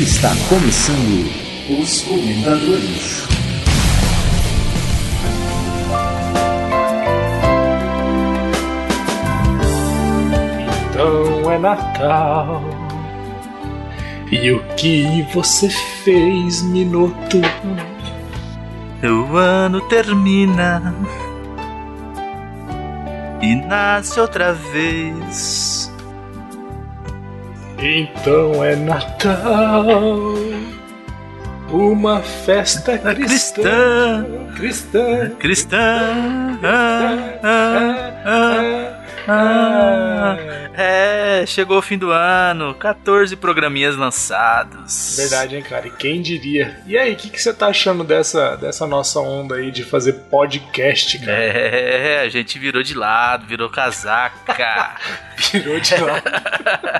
Está começando os Comentadores. Então é Natal. E o que você fez, Minuto? O ano termina e nasce outra vez. Então é Natal. Uma festa cristã. Cristã, Cristã. cristã. Ah, ah, ah, ah. É, chegou o fim do ano, 14 programinhas lançados. Verdade, hein, cara? E quem diria? E aí, o que, que você tá achando dessa, dessa nossa onda aí de fazer podcast, cara? É, a gente virou de lado, virou casaca. Virou de lá.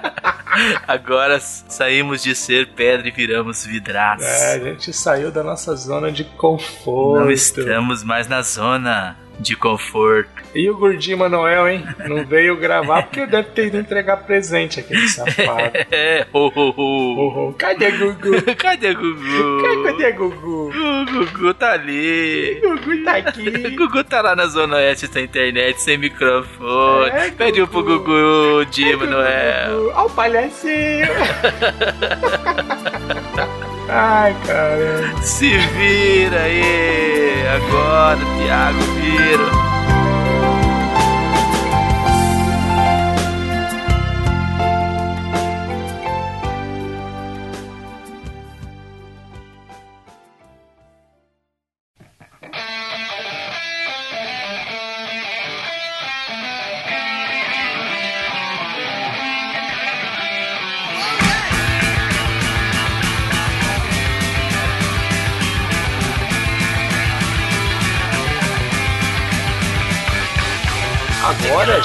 Agora saímos de ser pedra e viramos vidraça. É, a gente saiu da nossa zona de conforto. Não estamos mais na zona de conforto. E o gordinho Manuel, hein? Não veio gravar porque deve ter ido entregar presente aquele safado. É, ho, ho. Oh, oh, Cadê Gugu? Cadê Gugu? Cadê Gugu? O Gugu tá ali. Gugu tá O aqui. Gugu tá lá na Zona Oeste sem internet, sem microfone. É, Pediu pro Gugu. Não é? Gugu. Ó o palhacinho. Ai, caramba. Se vira aí. Agora, Thiago Vira.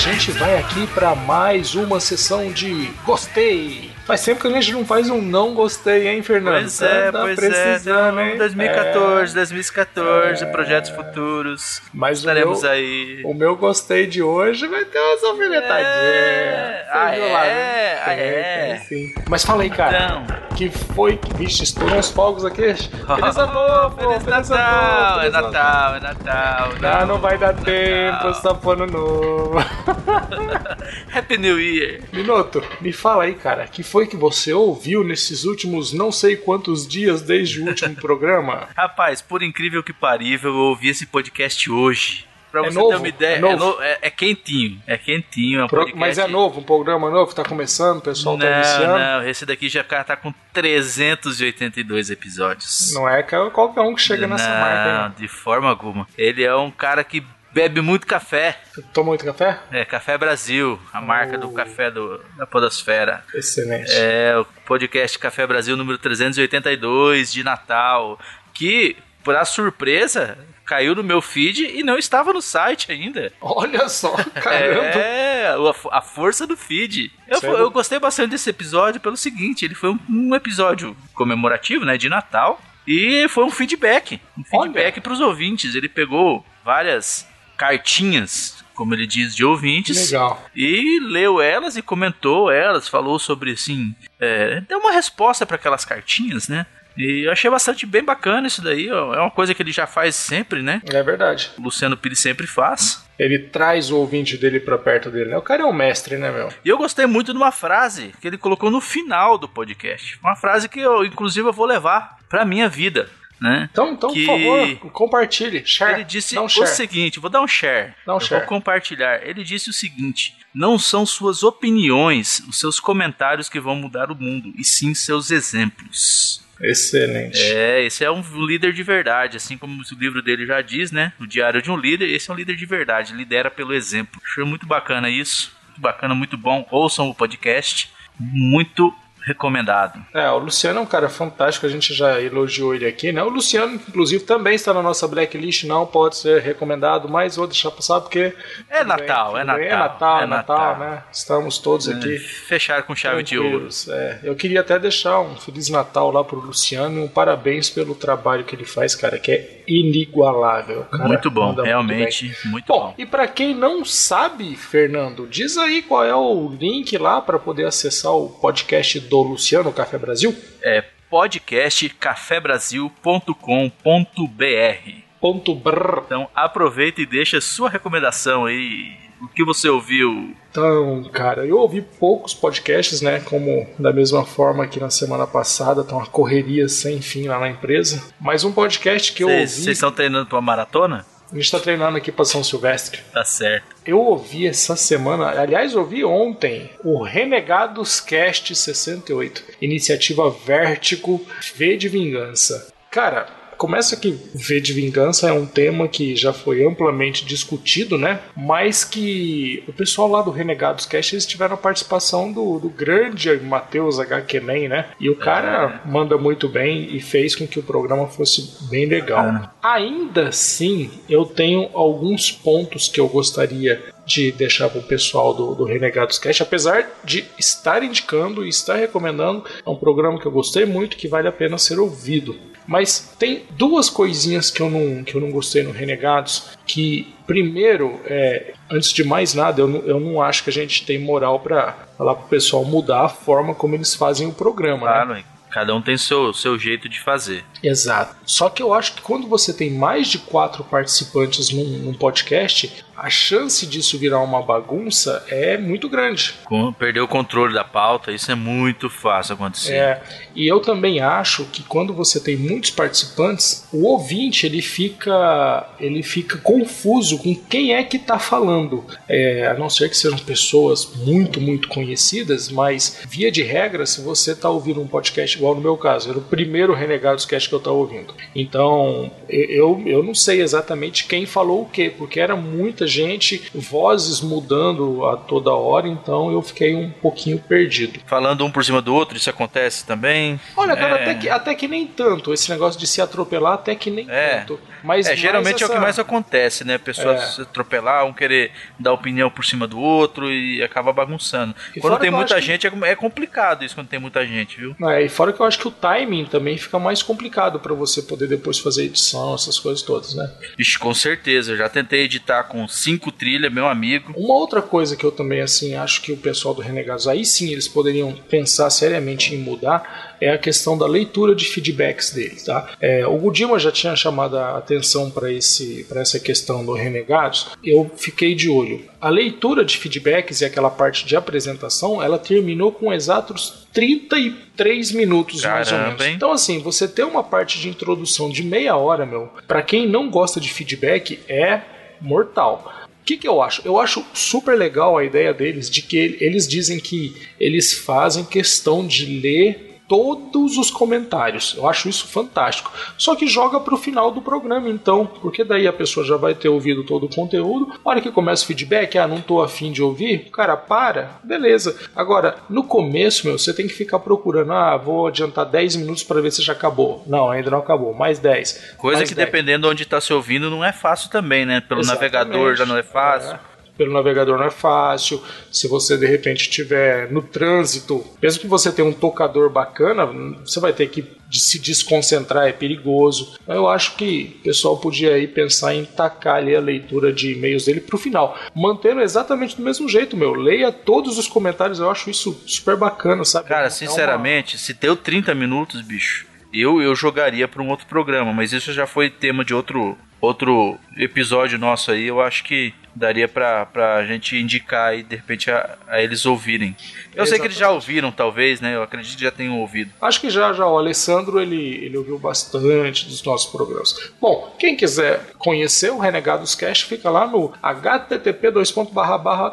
Gente vai aqui pra mais uma sessão de gostei. Faz tempo que a gente não faz um não gostei, hein, Fernando? Pois é, Tá pois precisando, é. hein? 2014, É. 2014, projetos futuros. Mas o Estaremos meu- aí. O meu gostei de hoje vai ter umas alfinetadinhas. É. Ah, viu é? lá, né? Ah, é? sim. Mas fala aí, cara. Então. Que foi que. Vixe, estourou uns fogos aqui. Feliz novo! Feliz Feliz Natal! É feliz ano Natal, é Natal. Ah, não vai dar tempo, só pro ano novo. Happy New Year! Minuto, me fala aí, cara, que foi que você ouviu nesses últimos não sei quantos dias desde o último programa? Rapaz, por incrível que parível, eu ouvi esse podcast hoje. Pra É você novo? ter uma ideia, É é, novo? no- é- é quentinho. É quentinho, é um Pro-. Mas é novo, um programa novo, tá começando, o pessoal tá Não, iniciando. não, esse daqui já tá com 382 episódios. Não é que- qualquer um que chega nessa não, marca, hein? de forma alguma. Ele é um cara que bebe muito café. Toma muito café? É, Café Brasil, a marca do Oh. café do, da Podosfera. Excelente. É o podcast Café Brasil número 382 de Natal, que, por a surpresa, caiu no meu feed e não estava no site ainda. Olha só, caramba. É, a, a força do feed. Eu, Sério? eu gostei bastante desse episódio pelo seguinte, ele foi um, um episódio comemorativo, né, de Natal, e foi um feedback, um feedback para os ouvintes. Ele pegou várias cartinhas, como ele diz, de ouvintes, Legal. e leu elas e comentou elas, falou sobre assim, é, deu uma resposta para aquelas cartinhas, né? E eu achei bastante bem bacana isso daí, ó. é uma coisa que ele já faz sempre, né? É verdade. O Luciano Pires sempre faz. Ele traz o ouvinte dele pra perto dele, né? O cara é um mestre, né, meu? E eu gostei muito de uma frase que ele colocou no final do podcast. Uma frase que eu, inclusive, eu vou levar pra minha vida, né? Então, então Que- por favor, compartilhe. Share. Ele disse um o share. seguinte, vou dar um share. Dá um share. vou compartilhar. Ele disse o seguinte: não são suas opiniões, os seus comentários que vão mudar o mundo, e sim seus exemplos. Excelente. É, esse é um líder de verdade, assim como o livro dele já diz, né? O Diário de um Líder, esse é um líder de verdade, lidera pelo exemplo. Achei muito bacana isso, muito bacana, muito bom. Ouçam o podcast, muito recomendado. É, o Luciano é um cara fantástico, a gente já elogiou ele aqui, né? O Luciano, inclusive, também está na nossa blacklist, não pode ser recomendado, mas vou deixar passar porque. É bem, Natal, é bem. Natal, É Natal, é é Natal, Natal. né? Estamos todos aqui. Fechar com chave de ouro. É, eu queria até deixar um Feliz Natal lá pro Luciano e um parabéns pelo trabalho que ele faz, cara, que é inigualável. Cara Muito bom, manda muito realmente, bem. muito Bom, bom. e para quem não sabe, Fernando, diz aí qual é o link lá para poder acessar o podcast do Luciano Café Brasil. É podcastcafebrasil.com.br. Ponto. Então aproveita e deixa sua recomendação aí. O que você ouviu? Então, cara, eu ouvi poucos podcasts, né? Como da mesma forma que na semana passada, tá uma correria sem fim lá na empresa. Mas um podcast que eu ouvi. Vocês estão treinando pra maratona? A gente tá treinando aqui pra São Silvestre. Tá certo. Eu ouvi essa semana, aliás, ouvi ontem, o Renegados Cast 68, iniciativa Vértigo V de Vingança. Cara, começa que V de Vingança é um tema que já foi amplamente discutido, né? Mas que o pessoal lá do Renegados Cast eles tiveram a participação do, do grande Matheus H. Kenem, né? E o cara manda muito bem e fez com que o programa fosse bem legal. Bacana. Ainda assim, eu tenho alguns pontos que eu gostaria de deixar para o pessoal do, do Renegados Cast, apesar de estar indicando e estar recomendando, é um programa que eu gostei muito, que vale a pena ser ouvido. Mas tem duas coisinhas que eu não, que eu não gostei no Renegados, que primeiro, é, antes de mais nada, eu não, eu não acho que a gente tem moral para falar pro pessoal mudar a forma como eles fazem o programa, né? Claro, cada um tem seu, seu jeito de fazer. Exato. Só que eu acho que quando você tem mais de quatro participantes num, num podcast, a chance disso virar uma bagunça é muito grande. Perder o controle da pauta, isso é muito fácil acontecer. É, e eu também acho que quando você tem muitos participantes, o ouvinte ele fica ele fica confuso com quem é que está falando. É, a não ser que sejam pessoas muito, muito conhecidas, mas via de regra, se você está ouvindo um podcast igual no meu caso, era o primeiro Renegados Cast que eu estava ouvindo. Então, eu, eu não sei exatamente quem falou o quê, porque era muita gente, vozes mudando a toda hora, então eu fiquei um pouquinho perdido. Falando um por cima do outro, isso acontece também. Olha, cara, É. até, que, até que nem tanto. Esse negócio de se atropelar, até que nem É. tanto. Mas É, geralmente é o que essa- mais acontece, né? Pessoas É. se atropelar, um querer dar opinião por cima do outro e acaba bagunçando. E quando tem muita acho que- gente, é é complicado isso quando tem muita gente, viu? É, e fora que eu acho que o timing também fica mais complicado pra você poder depois fazer edição, essas coisas todas, né? Ixi, com certeza. Eu já tentei editar com cinco trilhas, meu amigo. Uma outra coisa que eu também assim acho que o pessoal do Renegados aí sim eles poderiam pensar seriamente em mudar é a questão da leitura de feedbacks deles, tá? É, o Gudima já tinha chamado a atenção para esse para essa questão do Renegados. Eu fiquei de olho. A leitura de feedbacks e aquela parte de apresentação, ela terminou com exatos 33 minutos mais ou Caramba, menos. hein? Então assim, você ter uma parte de introdução de meia hora, meu, para quem não gosta de feedback é mortal. O que, que eu acho? Eu acho super legal a ideia deles de que ele- eles dizem que eles fazem questão de ler todos os comentários. Eu acho isso fantástico. Só que joga pro final do programa, então, porque daí a pessoa já vai ter ouvido todo o conteúdo. A hora que começa o feedback, ah, não tô afim de ouvir, cara, para, beleza. Agora, no começo, meu, você tem que ficar procurando, ah, vou adiantar 10 minutos para ver se já acabou. Não, ainda não acabou, mais 10. Coisa mais que 10. dependendo de onde tá se ouvindo não é fácil também, né? Pelo Exatamente. navegador já não é fácil. É. Pelo navegador não é fácil. Se você de repente estiver no trânsito, mesmo que você tenha um tocador bacana, você vai ter que se desconcentrar, é perigoso. Eu acho que o pessoal podia aí pensar em tacar ali a leitura de e-mails dele pro final, mantendo exatamente do mesmo jeito, meu. Leia todos os comentários, eu acho isso super bacana, sabe? É Cara, uma- sinceramente, se deu 30 minutos, bicho, eu, eu jogaria pra um outro programa, mas isso já foi tema de outro, outro episódio nosso aí. Eu acho que daria pra, pra gente indicar aí, de repente, a, a eles ouvirem. Eu sei que eles já ouviram, talvez, né? Eu acredito que já tenham ouvido. Acho que já, já o Alessandro ele, ele ouviu bastante dos nossos programas. Bom, quem quiser conhecer o Renegados Cast, fica lá no http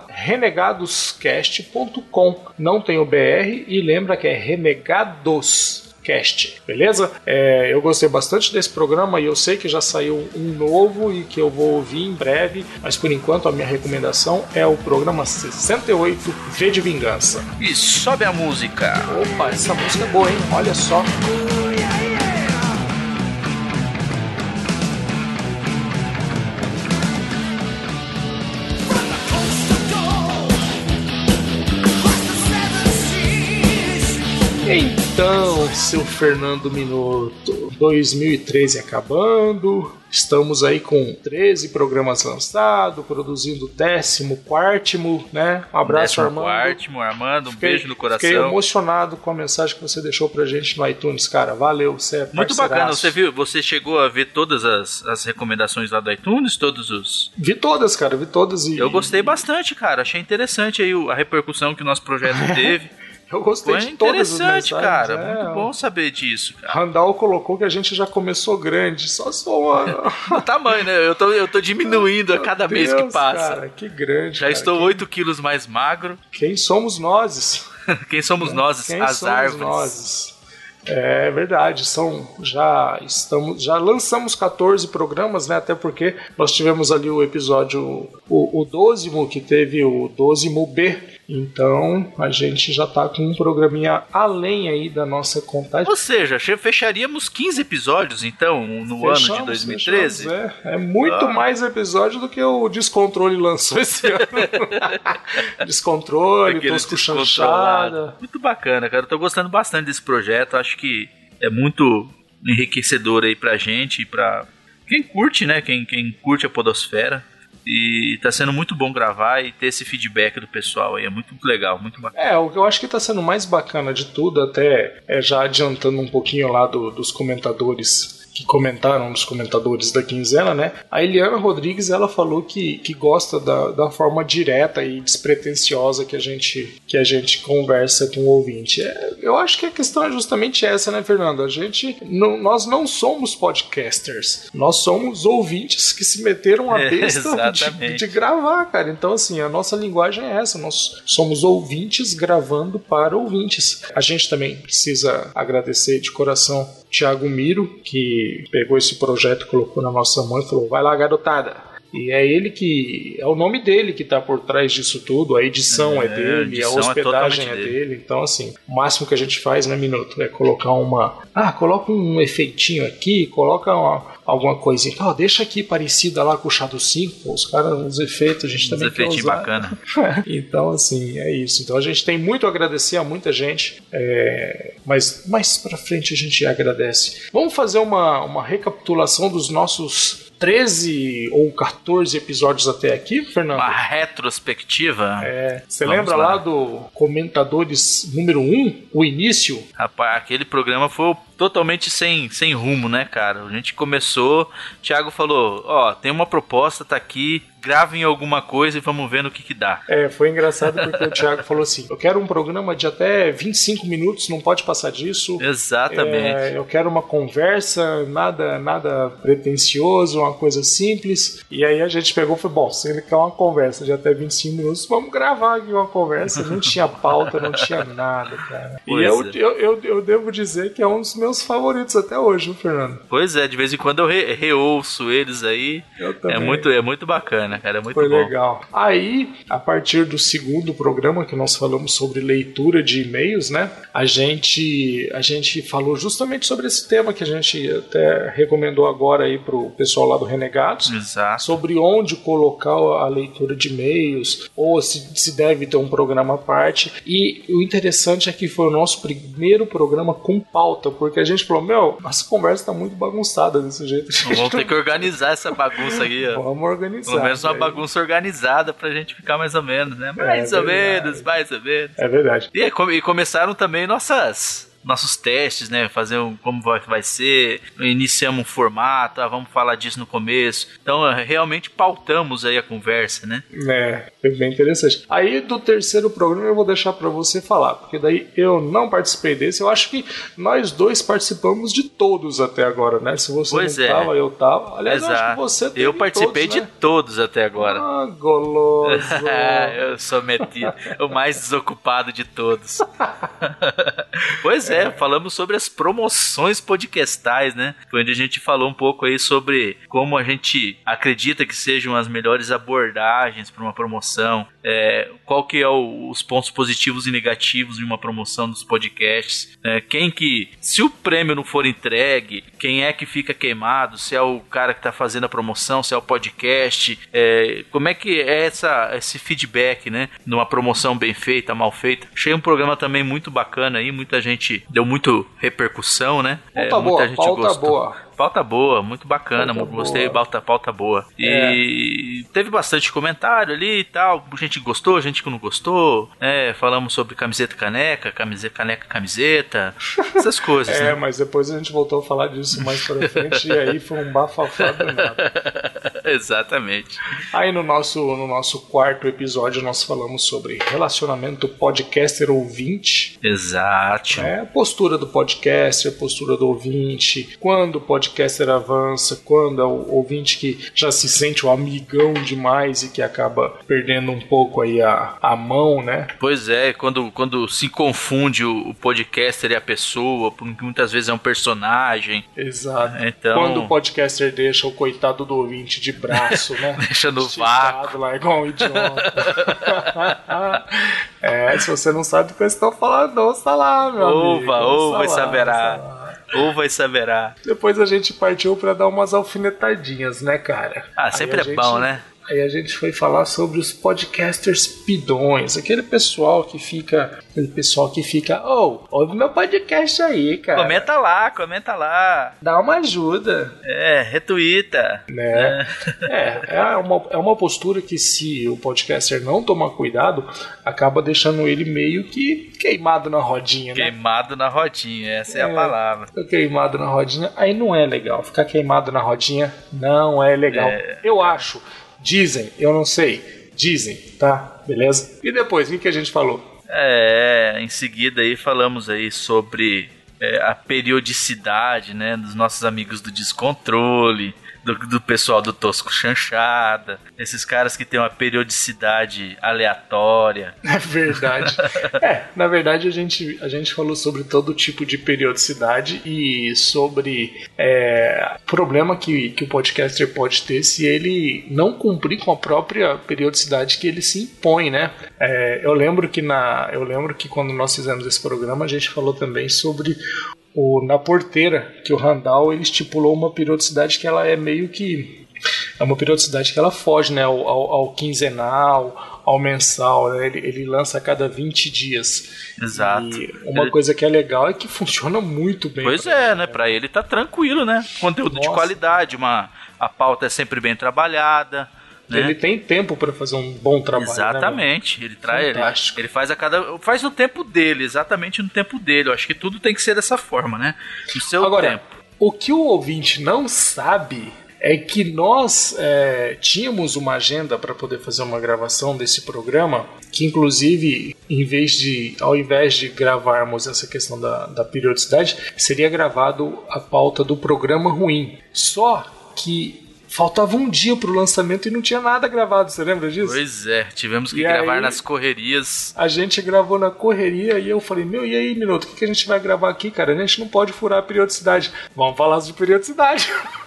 renegadoscast.com. Não tem o BR e lembra que é Renegados. Cast, beleza? É, eu gostei bastante desse programa e eu sei que já saiu um novo e que eu vou ouvir em breve, mas por enquanto a minha recomendação é o programa 68 V de Vingança. E sobe a música. Opa, essa música é boa, hein? Olha só. Então, seu Fernando Minuto, 2013 acabando, Estamos aí com 13 programas lançados, produzindo o 14, né? Um abraço, Décimo Armando. quarto, Armando, um Fiquei- beijo no coração. Fiquei emocionado com a mensagem que você deixou pra gente no iTunes, cara. Valeu, você é Muito bacana. Você viu? Você chegou a ver todas as, as recomendações lá do iTunes, todos os. Vi todas, cara, vi todas e. Eu gostei bastante, cara. Achei interessante aí a repercussão que o nosso projeto teve. Eu gostei Foi de todas as interessante, mensagens. cara. é. Muito bom saber disso, cara. Randall colocou que a gente já começou grande, só sou uma. O tamanho, né? Eu tô, eu tô diminuindo a cada mês que Deus, passa. Cara, que grande. Já cara. estou Quem- 8 quilos mais magro. Quem somos nós? Quem somos nós, Quem as somos árvores? nós? É verdade, são já estamos já lançamos 14 programas, né? Até porque nós tivemos ali o episódio o, o 12 que teve o 12 B. Então a gente já tá com um programinha além aí da nossa contagem. Ou seja, fecharíamos 15 episódios, então, no ano de Fechamos, 2013. fechamos, é. É muito Ah. mais episódio do que o Descontrole lançou esse ano. Descontrole, Tosco. Chanchada. Muito bacana, cara. Eu tô gostando bastante desse projeto. Acho que é muito enriquecedor aí pra gente e pra quem curte, né? Quem, quem curte a Podosfera. E tá sendo muito bom gravar e ter esse feedback do pessoal aí. É muito legal, muito bacana. É, o que eu acho que tá sendo mais bacana de tudo, até é já adiantando um pouquinho lá do- dos comentadores que comentaram nos comentadores da quinzena, né? A Eliana Rodrigues ela falou que, que gosta da, da forma direta e despretensiosa que a gente que a gente conversa com o ouvinte. É, eu acho que a questão é justamente essa, né, Fernando? A gente não, nós não somos podcasters, nós somos ouvintes que se meteram a É, besta de, exatamente. de gravar, cara. Então, assim, a nossa linguagem é essa. Nós somos ouvintes gravando para ouvintes. A gente também precisa agradecer de coração Thiago Miro, que pegou esse projeto, colocou na nossa mão e falou: vai lá, garotada. E é ele que. É o nome dele que tá por trás disso tudo. A edição é, É, dele, a a edição é hospedagem é, totalmente dele. Então, assim, o máximo que a gente faz, né, Minuto? É colocar uma. Ah, coloca um efeitinho aqui, coloca uma, alguma coisinha. Ó, deixa aqui parecida lá com o Shadow 5. Pô, os caras, os efeitos, a gente Uns também quer efeitinhos usar. bacana. então, assim, é isso. Então a gente tem muito a agradecer a muita gente, é, mas mais pra frente a gente agradece. Vamos fazer uma, uma recapitulação dos nossos 13 ou 14 episódios até aqui, Fernando? Uma retrospectiva. É, você Vamos lembra lá. lá. do Comentadores número 1, o início? Rapaz, aquele programa foi totalmente sem, sem rumo, né, cara? A gente começou, o Thiago falou, ó, tem uma proposta, tá aqui, gravem alguma coisa e vamos ver no que que dá. É, foi engraçado porque o Thiago falou assim: eu quero um programa de até 25 minutos, não pode passar disso. Exatamente. É, eu quero uma conversa, nada, nada pretencioso, uma coisa simples. E aí a gente pegou e falou: bom, se ele quer uma conversa de até 25 minutos, vamos gravar aqui uma conversa. Não tinha pauta, não tinha nada, cara. E Pois eu, é. eu, eu, eu devo dizer que é um dos meus favoritos até hoje, viu, Fernando? Pois é, de vez em quando eu re- reouço eles aí. Eu também. É muito, é muito bacana, cara. É muito Foi bom. legal. Aí, a partir do segundo programa que nós falamos sobre leitura de e-mails, né? A gente a gente falou justamente sobre esse tema que a gente até recomendou agora aí pro pessoal lá do Renegados. Exato. Sobre onde colocar a leitura de e-mails, ou se, se deve ter um programa à parte. E o interessante é que foi o nosso primeiro programa com pauta, porque a gente falou: Meu, nossa conversa tá muito bagunçada desse jeito. Vamos ter que organizar essa bagunça aí, ó. Vamos organizar. Pelo menos uma Aí- bagunça organizada pra gente ficar mais ou menos, né? Mais É ou verdade. menos, mais ou menos. É verdade. E, e começaram também nossas nossos testes, né? Fazer um, como vai, vai ser, iniciamos um formato, ah, vamos falar disso no começo. Então, eh, realmente pautamos aí a conversa, né? É, foi bem interessante. Aí do terceiro programa eu vou deixar pra você falar, porque daí eu não participei desse. Eu acho que nós dois participamos de todos até agora, né? Se você Pois não é. tava, eu tava. Aliás, eu acho Exato. que você Eu participei todos, de né? todos até agora. Ah, goloso. eu sou metido, o mais desocupado de todos. pois é, falamos sobre as promoções podcastais, né? Foi onde a gente falou um pouco aí sobre como a gente acredita que sejam as melhores abordagens para uma promoção, é, qual que é o- os pontos positivos e negativos de uma promoção dos podcasts, né? quem que, se o prêmio não for entregue, quem é que fica queimado, se é o cara que está fazendo a promoção, se é o podcast, é, como é que é essa, esse feedback, né, numa promoção bem feita, mal feita. Achei um programa também muito bacana aí, muita gente deu muito repercussão, né? Pauta é, boa, gente pauta gostou. boa. Pauta boa, muito bacana, pauta gostei, boa. pauta, pauta boa. E é. teve bastante comentário ali e tal, gente gostou, gente que não gostou, né? Falamos sobre camiseta caneca, camiseta caneca camiseta, essas coisas. é, né? mas depois a gente voltou a falar disso mais pra frente e aí foi um bafafá nada. Exatamente. Aí no nosso, no nosso quarto episódio nós falamos sobre relacionamento podcaster ouvinte. Exato. É, postura do podcaster, postura do ouvinte, quando o podcaster avança, quando é o ouvinte que já se sente o amigão demais e que acaba perdendo um pouco aí a, a mão, né? Pois é, quando, quando se confunde o, podcaster e a pessoa, porque muitas vezes é um personagem. Exato. Então... Quando o podcaster deixa o coitado do ouvinte de braço, né? deixa no vácuo. lá igual um idiota. é, se você não sabe do que eu estou falando, ouça lá, meu ouva, amigo. Ouva, e saberá. Ouva e saberá. Depois a gente partiu para dar umas alfinetadinhas, né, cara? Ah, sempre é gente... bom, né? Aí a gente foi falar sobre os podcasters pidões, aquele pessoal que fica, aquele pessoal que fica, oh, ouve meu podcast aí, cara. Comenta lá, comenta lá. Dá uma ajuda. É, retuita. Né? É, é, é, uma, é uma postura que se o podcaster não tomar cuidado, acaba deixando ele meio que queimado na rodinha, né? Queimado na rodinha, essa é, é a palavra. Queimado na rodinha, aí não é legal. Ficar queimado na rodinha não é legal. É. Eu acho Dizem, eu não sei. Dizem, tá? Beleza? E depois, o que, a gente falou? É, em seguida aí falamos aí sobre é, a periodicidade, né, dos nossos amigos do descontrole, do, do pessoal do Tosco Chanchada, esses caras que têm uma periodicidade aleatória. É verdade. é, na verdade a gente, a gente falou sobre todo tipo de periodicidade e sobre é, problema que, que o podcaster pode ter se ele não cumprir com a própria periodicidade que ele se impõe, né? É, eu lembro que na, eu lembro que quando nós fizemos esse programa a gente falou também sobre o, na porteira, que o Randall ele estipulou uma periodicidade que ela é meio que. É uma periodicidade que ela foge né, ao, ao, ao quinzenal, ao mensal, né? ele, ele lança a cada 20 dias. Exato. E uma ele... coisa que é legal é que funciona muito bem. Pois é, ele, né? Pra ele tá tranquilo, né? Conteúdo Nossa. de qualidade, uma, a pauta é sempre bem trabalhada. Né? Ele tem tempo para fazer um bom trabalho. Né, exatamente. Né, ele traz. Ele, ele, faz a cada. Faz no tempo dele, exatamente no tempo dele. Eu acho que tudo tem que ser dessa forma, né? No seu Agora, tempo. O que o ouvinte não sabe é que nós é, tínhamos uma agenda para poder fazer uma gravação desse programa, que inclusive, em vez de, ao invés de gravarmos essa questão da, da periodicidade, seria gravado a pauta do programa ruim. Só que faltava um dia pro lançamento e não tinha nada gravado, você lembra disso? Pois é, tivemos que e gravar aí, nas correrias. A gente gravou na correria e eu falei, meu, e aí, Minuto, o que, que a gente vai gravar aqui, cara? A gente não pode furar a periodicidade. Vamos falar de periodicidade.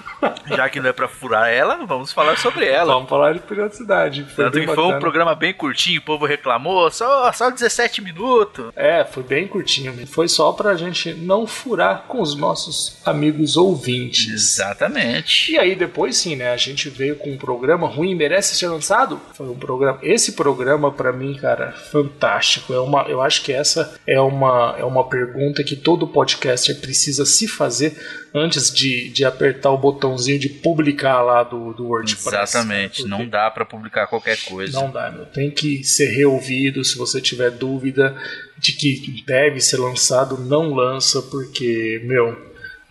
Já que não é pra furar ela, vamos falar sobre ela. Vamos falar de periodicidade. Foi Tanto que foi um programa bem curtinho, o povo reclamou, só, só 17 minutos. É, foi bem curtinho. Foi só pra gente não furar com os nossos amigos ouvintes. Exatamente. E aí depois sim, né, a gente veio com um programa ruim, merece ser lançado? Foi um programa, esse programa para mim, cara, fantástico. É uma, eu acho que essa é uma é uma pergunta que todo podcaster precisa se fazer antes de, de apertar o botãozinho de publicar lá do, do WordPress. Exatamente, não dá para publicar qualquer coisa. Não dá, meu. Tem que ser reouvido. Se você tiver dúvida de que deve ser lançado, não lança, porque, meu,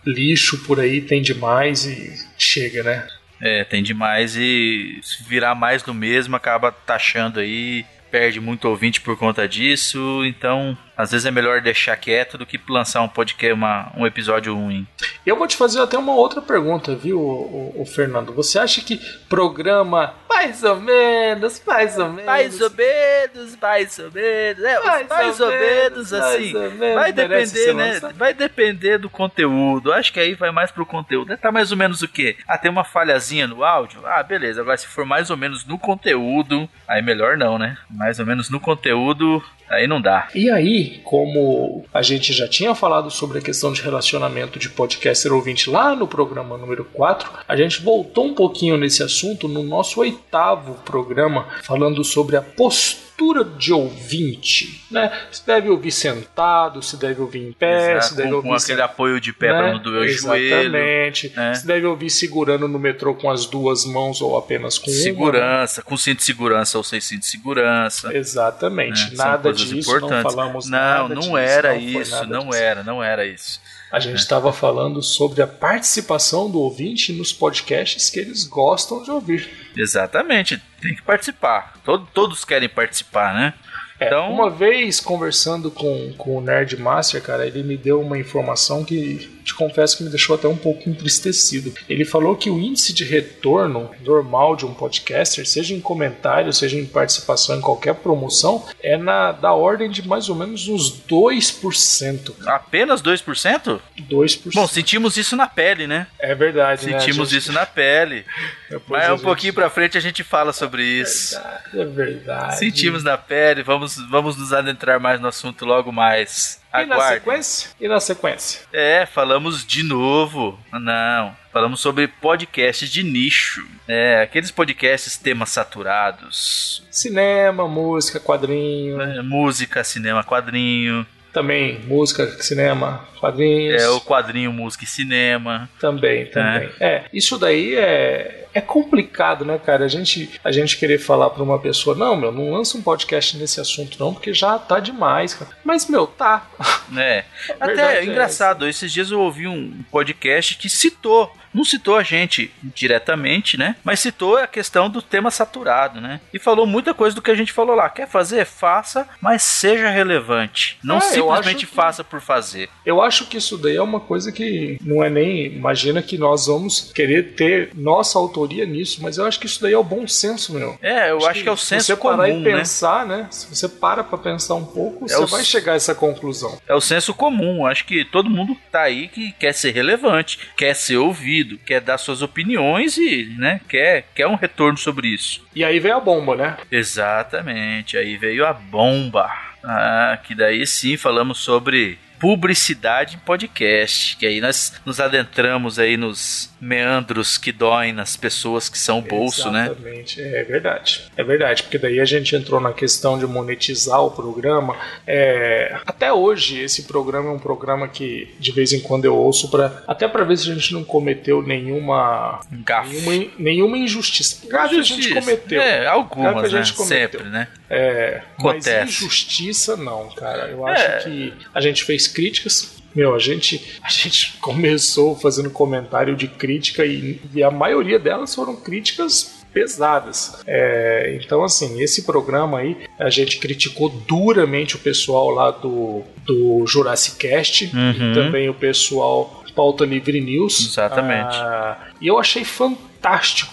lixo por aí tem demais e chega, né? É, tem demais e se virar mais do mesmo acaba taxando aí, perde muito ouvinte por conta disso, então às vezes é melhor deixar quieto do que lançar um podcast, uma, um episódio ruim. Eu vou te fazer até uma outra pergunta, viu, o, o, Fernando? Você acha que programa mais ou menos, mais ou menos, mais ou menos, mais ou menos, é, mais, mais ou, ou, menos, assim, menos, vai depender, né? Vai depender do conteúdo. Acho que aí vai mais pro conteúdo. Tá mais ou menos o quê? Ah, tem uma falhazinha no áudio? Ah, beleza. Agora se for mais ou menos no conteúdo, aí melhor não, né? Mais ou menos no conteúdo, Aí não dá. E aí, como a gente já tinha falado sobre a questão de relacionamento de podcaster ouvinte lá no programa número 4, a gente voltou um pouquinho nesse assunto no nosso oitavo programa, falando sobre a postura postura de ouvinte, né? Se deve ouvir sentado, se deve ouvir em pé, Exato, se deve com, ouvir com aquele apoio de pé né? pra não doer o joelho. Exatamente. né? Se deve ouvir segurando no metrô com as duas mãos ou apenas com uma. Segurança, com cinto de segurança ou sem cinto de segurança. Exatamente. né? Nada disso, importantes. não falamos Não, nada não disso, era não foi isso, não disso. era, não era isso. A gente estava falando sobre a participação do ouvinte nos podcasts que eles gostam de ouvir. Exatamente, tem que participar. Todo- todos querem participar, né? É, Então- Uma vez conversando com, com o Nerd Master, cara, ele me deu uma informação que te confesso que me deixou até um pouco entristecido. Ele falou que o índice de retorno normal de um podcaster, seja em comentário, seja em participação em qualquer promoção, é na da ordem de mais ou menos uns 2%. cara. Apenas 2%? 2%. Bom, sentimos isso na pele, né? é verdade, né? Sentimos A gente- isso na pele. Mas um gente- pouquinho pra frente a gente fala sobre isso. É verdade. Sentimos na pele, vamos, vamos nos adentrar mais no assunto logo mais. E na sequência? E na sequência? É, falamos de novo. Não, falamos sobre podcasts de nicho. É, aqueles podcasts temas saturados. Cinema, música, quadrinho. né? Música, cinema, quadrinho. Também música, cinema, quadrinhos. É o quadrinho, música e cinema. Também, também. É. isso daí é, é complicado, né, cara? A gente, a gente querer falar pra uma pessoa, não, meu, não lança um podcast nesse assunto, não, porque já tá demais, cara. Mas, meu, tá. né? verdade Até é engraçado, esses dias eu ouvi um podcast que citou, não citou a gente diretamente, né? Mas citou a questão do tema saturado, né? E falou muita coisa do que a gente falou lá. Quer fazer? Faça, mas seja relevante. Não É, simplesmente que- faça por fazer. Eu acho que isso daí é uma coisa que não é nem. Imagina que nós vamos querer ter nossa autoria nisso, mas eu acho que isso daí é o bom senso, meu. É, eu acho, que, é o se senso você comum, parar e né? pensar, né? Se você para pra pensar um pouco, você o vai chegar a essa conclusão. É o senso comum. Acho que todo mundo tá aí que quer ser relevante, quer ser ouvido, quer dar suas opiniões e, né, quer, quer um retorno sobre isso. E aí vem a bomba, né? Exatamente, aí veio a bomba. Ah, que daí sim falamos sobre publicidade em podcast, que aí nós nos adentramos aí nos meandros que doem nas pessoas que são o bolso, né? Exatamente, é verdade. É verdade, porque daí a gente entrou na questão de monetizar o programa. É, até hoje, esse programa é um programa que de vez em quando eu ouço, pra, até para ver se a gente não cometeu nenhuma, Um nenhuma, nenhuma injustiça. Gafe a gente cometeu. É, Gafe algumas, a né? gente cometeu. Sempre, né? É, mas Acontece. injustiça não, cara. Eu É. acho que a gente fez críticas. Meu, a gente, a gente começou fazendo comentário de crítica e, e a maioria delas foram críticas pesadas. É, então, assim, esse programa aí, a gente criticou duramente o pessoal lá do, do Jurassic Cast Uhum. e também o pessoal Pauta Livre News. Exatamente. Ah, e eu achei fantástico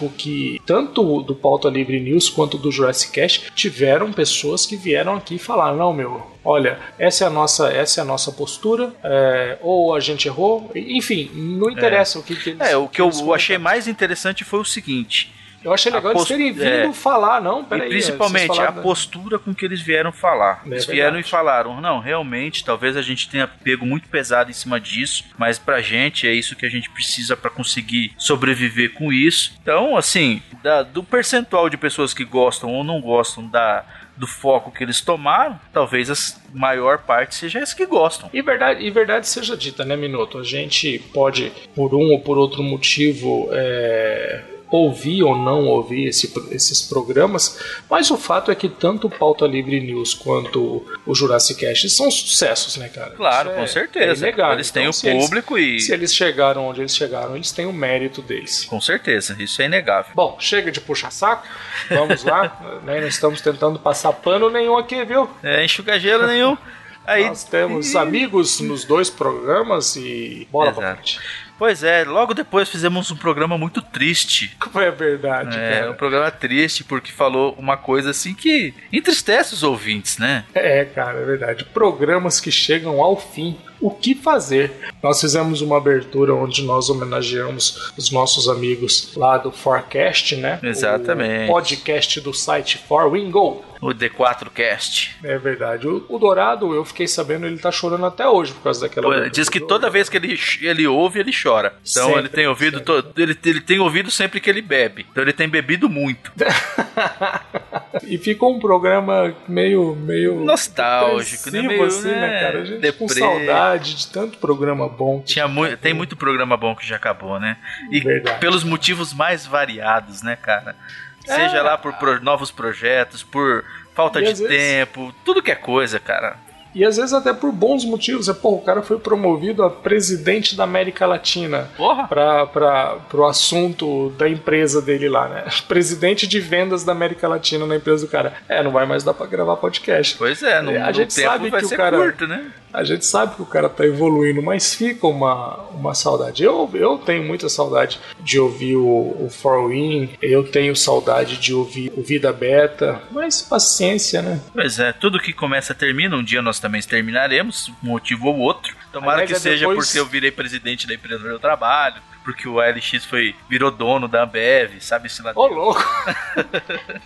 que tanto do Pauta Livre News quanto do Jurassic Cast tiveram pessoas que vieram aqui falar não meu olha essa é a nossa essa é a nossa postura é, ou a gente errou enfim não interessa o que, que eles É, o que eu eles achei mais interessante foi o seguinte. Eu achei legal a eles post- terem vindo é. falar não peraí e principalmente vocês a falaram- postura com que eles vieram falar. É eles vieram verdade. e falaram: não, realmente, talvez a gente tenha pego muito pesado em cima disso, mas pra gente é isso que a gente precisa pra conseguir sobreviver com isso. Então, assim, da- do percentual de pessoas que gostam ou não gostam da, do foco que eles tomaram, talvez a maior parte seja as que gostam. E verdade, e verdade seja dita, né, Minuto? A gente pode, por um ou por outro motivo, é, ouvir ou não ouvir esse- esses programas, mas o fato é que tanto o Pauta Livre News quanto o Jurassic Cast são sucessos, né, cara? Claro, Isso com é- certeza. É inegável. eles têm Então, o se eles- público e. Se eles chegaram onde eles chegaram, eles têm o mérito deles. Com certeza, isso é inegável. Bom, chega de puxar saco, vamos lá. né, Não estamos tentando passar pano nenhum aqui, viu? É, enxugar gelo nenhum. Aí, Nós temos amigos nos dois programas e bola pra Exato. frente. Pois é, logo depois fizemos um programa muito triste. Como é verdade, É, cara. um programa triste porque falou uma coisa assim que entristece os ouvintes, né? É, cara, é verdade. Programas que chegam ao fim. O que fazer? Nós fizemos uma abertura onde nós homenageamos os nossos amigos lá do Forecast, né? Exatamente. O podcast do site ForWingo. O D4Cast. É verdade. O, o Dourado, eu fiquei sabendo, ele tá chorando até hoje por causa daquela. Pô. Diz que toda vez que ele, ele ouve, ele chora. Então Sempre, ele tem ouvido to- ele, ele tem ouvido sempre que ele bebe. Então ele tem bebido muito. e ficou um programa meio. meio nostálgico, né? Meio, assim, né, né, cara? A gente deprê. com saudade de tanto programa bom. Tinha mu tem muito programa bom que já acabou, né? E Verdade. pelos motivos mais variados, né, cara? É. Seja lá por novos projetos, por falta E de às vezes- tempo, tudo que é coisa, cara. E às vezes até por bons motivos. É, pô, o cara foi promovido a presidente da América Latina. Porra! Pra, pra, pro assunto da empresa dele lá, né? Presidente de vendas da América Latina na empresa do cara. É, não vai mais dar pra gravar podcast. Pois é, no, A no gente sabe vai que o ser cara- curto, né? A gente sabe que o cara tá evoluindo, mas fica uma, uma saudade. Eu, eu tenho muita saudade de ouvir o, o For Win, eu tenho saudade de ouvir o Vida Beta, mas paciência, né? Pois é, tudo que começa termina, um dia nós também terminaremos, um motivo ou outro. Tomara Aliás, que é seja depois- porque eu virei presidente da empresa onde eu trabalho, porque o LX foi, virou dono da Ambev, sabe se lá Ô, louco!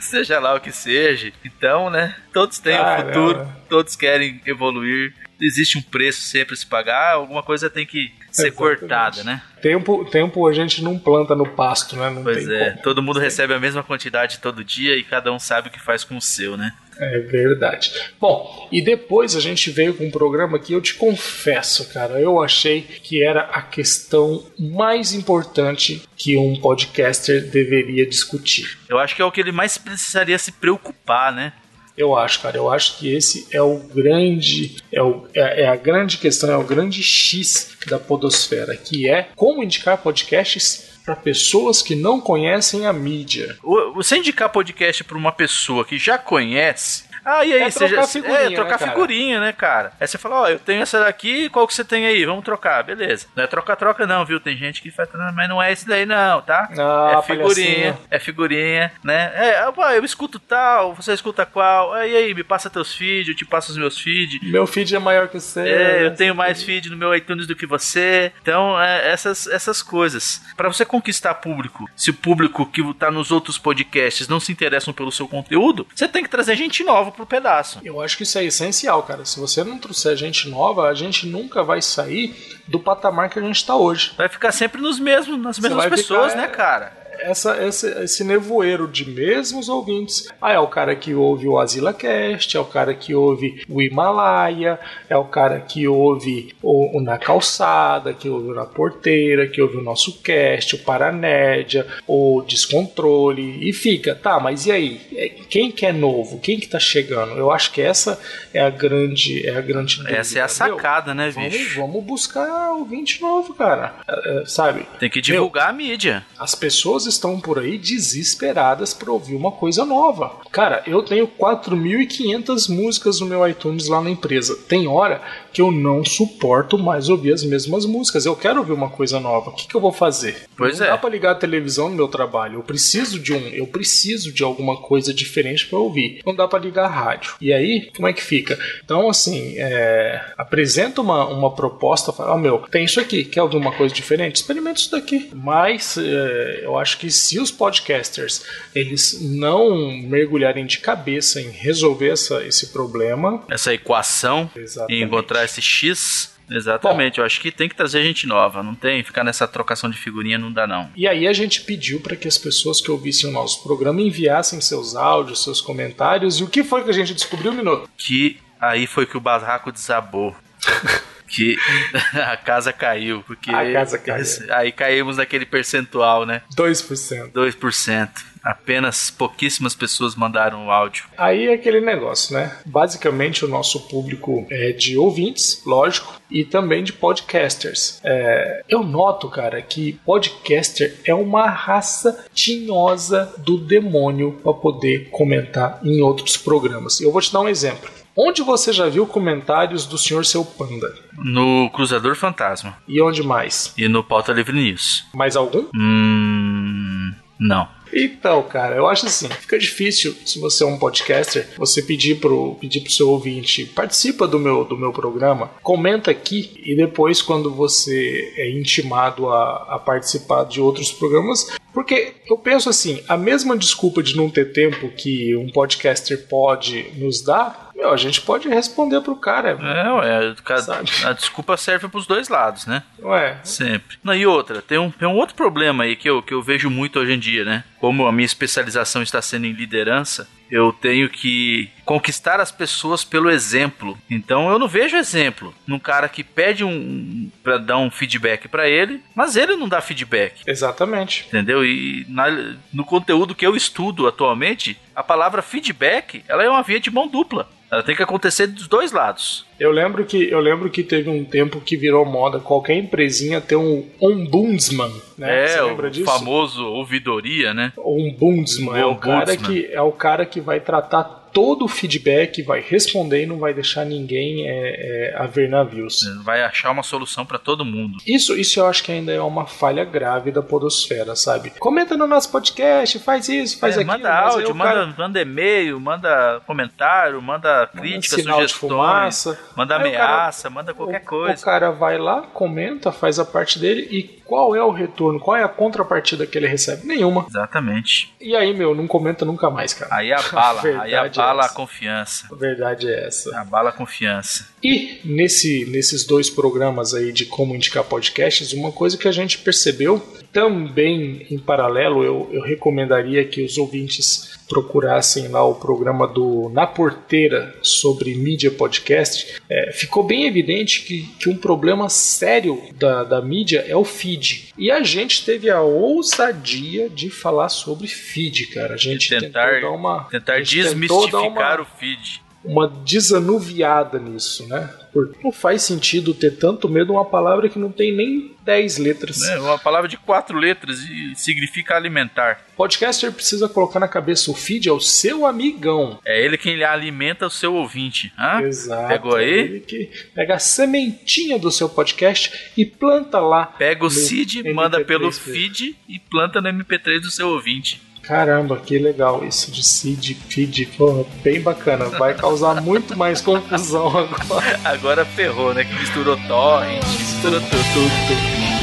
seja lá o que seja. Então, né? Todos têm um Caramba. futuro, todos querem evoluir. Existe um preço sempre a se pagar, alguma coisa tem que ser Exatamente. cortada, né? Tempo, tempo a gente não planta no pasto, né? Não Pois é, como. todo mundo recebe a mesma quantidade todo dia e cada um sabe o que faz com o seu, né? É verdade. Bom, e depois a gente veio com um programa que eu te confesso, cara, eu achei que era a questão mais importante que um podcaster deveria discutir. Eu acho que é o que ele mais precisaria se preocupar, né? Eu acho, cara, eu acho que esse é o grande, é, o, é, é a grande questão, é o grande X da podosfera, que é como indicar podcasts para pessoas que não conhecem a mídia. Você indicar podcast pra uma pessoa que já conhece. Ah, e aí, É você trocar já. figurinha, é, trocar né, cara? figurinha, né, cara? Aí você fala, ó, eu tenho essa daqui, qual que você tem aí? Vamos trocar, beleza. Não é troca-troca, não, viu? Tem gente que faz, mas não é esse daí, não, tá? Ah, é figurinha, palhacinho. é figurinha, né? É, opa, eu escuto tal, você escuta qual? Aí, aí, me passa teus feeds, eu te passo os meus feeds. Meu feed é maior que o seu. É, eu tenho mais feed no meu iTunes do que você. Então, é, essas, essas coisas. Pra você conquistar público, se o público que tá nos outros podcasts não se interessam pelo seu conteúdo, você tem que trazer gente nova pro pedaço. Eu acho que isso é essencial, cara. Se você não trouxer gente nova, a gente nunca vai sair do patamar que a gente está hoje. Vai ficar sempre nos mesmos, nas mesmas pessoas, ficar, né, é, cara? Essa, esse, esse nevoeiro de mesmos ouvintes. Ah, é o cara que ouve o AsilaCast, é o cara que ouve o Himalaia, é o cara que ouve o, o Na Calçada, que ouve o Na Porteira, que ouve o nosso cast, o Paranédia, o Descontrole, e fica, tá, mas e aí? É, Quem que é novo? Quem que tá chegando? Eu acho que essa é a grande, é a grande dúvida, Essa é a meu. sacada, né, Vamos, bicho? vamos buscar ouvinte novo, cara. É, é, sabe? Tem que divulgar a mídia. As pessoas estão por aí desesperadas para ouvir uma coisa nova. Cara, eu tenho 4.500 músicas no meu iTunes lá na empresa. Tem hora que eu não suporto mais ouvir as mesmas músicas. Eu quero ouvir uma coisa nova. O que, que eu vou fazer? Pois não é. dá para ligar a televisão no meu trabalho. Eu preciso de um, eu preciso de alguma coisa diferente para ouvir. Não dá para ligar a rádio. E aí, como é que fica? Então, assim, é, apresenta uma, uma proposta, fala, ó meu, tem isso aqui, quer ouvir uma coisa diferente? Experimenta isso daqui. Mas é, eu acho que se os podcasters eles não mergulharem de cabeça em resolver essa, esse problema, Essa equação Exatamente. e encontrar esse X. Exatamente, eu acho que tem que trazer gente nova, não tem? Ficar nessa trocação de figurinha não dá, não. E aí a gente pediu para que as pessoas que ouvissem o nosso programa enviassem seus áudios, seus comentários. E o que foi que a gente descobriu, Minuto? que aí foi que o barraco desabou. que a casa caiu, porque A casa caiu. aí caímos naquele percentual, né? 2%. 2%. Apenas pouquíssimas pessoas mandaram o áudio. Aí é aquele negócio, né? Basicamente o nosso público é de ouvintes, lógico, e também de podcasters. É, eu noto, cara, que podcaster é uma raça tinhosa do demônio para poder comentar em outros programas. Eu vou te dar um exemplo. Onde você já viu comentários do Senhor Seu Panda? No Cruzador Fantasma E onde mais? e no Pauta Livre News. Mais algum? Hum. Não. Então, cara, eu acho assim, fica difícil se você é um podcaster, você pedir pro, pedir pro seu ouvinte, participa do meu, do meu programa, comenta aqui e depois quando você é intimado a, a participar de outros programas, porque eu penso assim, a mesma desculpa de não ter tempo que um podcaster pode nos dar, Meu, a gente pode responder pro cara. É, ué, a, a desculpa serve pros dois lados, né? Ué. Sempre. Não, e outra, tem um, tem um outro problema aí que eu, que eu vejo muito hoje em dia, né? Como a minha especialização está sendo em liderança, eu tenho que conquistar as pessoas pelo exemplo. Então eu não vejo exemplo num cara que pede um para dar um feedback para ele, mas ele não dá feedback. Exatamente. Entendeu? E na, no conteúdo que eu estudo atualmente, a palavra feedback, ela é uma via de mão dupla. Ela tem que acontecer dos dois lados. Eu lembro que eu lembro que teve um tempo que virou moda qualquer empresinha ter um ombudsman, né? É, Você lembra o disso? famoso ouvidoria, né? Ombudsman, é o cara que é o cara que vai tratar todo o feedback, vai responder e não vai deixar ninguém é, é, a ver navios. Vai achar uma solução para todo mundo. Isso, isso eu acho que ainda é uma falha grave da podosfera, sabe? Comenta no nosso podcast, faz isso, faz é, aquilo. Manda áudio, manda, cara... manda e-mail, manda comentário, manda crítica, manda sugestões, manda ameaça, cara, manda qualquer o, coisa. O cara vai lá, comenta, faz a parte dele e qual é o retorno? Qual é a contrapartida que ele recebe? Nenhuma. Exatamente. E aí, meu, não comenta nunca mais, cara. Aí abala, aí abala é a confiança. A verdade é essa. Abala a confiança. E nesse, nesses dois programas aí de como indicar podcasts, uma coisa que a gente percebeu também em paralelo, eu, eu recomendaria que os ouvintes procurassem lá o programa do Na Porteira sobre mídia podcast. É, ficou bem evidente que, que um problema sério da, da mídia é o feed. E a gente teve a ousadia de falar sobre feed, cara. A gente tentar, tentou dar uma. Tentar desmistificar uma, o feed uma desanuviada nisso, né? Porque não faz sentido ter tanto medo de uma palavra que não tem nem 10 letras. É, uma palavra de quatro letras e significa alimentar. Podcaster precisa colocar na cabeça o feed é o seu amigão. É ele quem alimenta o seu ouvinte. Hã? Exato. Pegou aí? É ele que pega a sementinha do seu podcast e planta lá. Pega o seed, manda pelo feed e planta no MP3 do seu ouvinte. Caramba, que legal isso de seed, feed, porra, bem bacana. Vai causar muito mais confusão agora. Agora ferrou, né? Que misturou torrent, misturou tudo, tudo,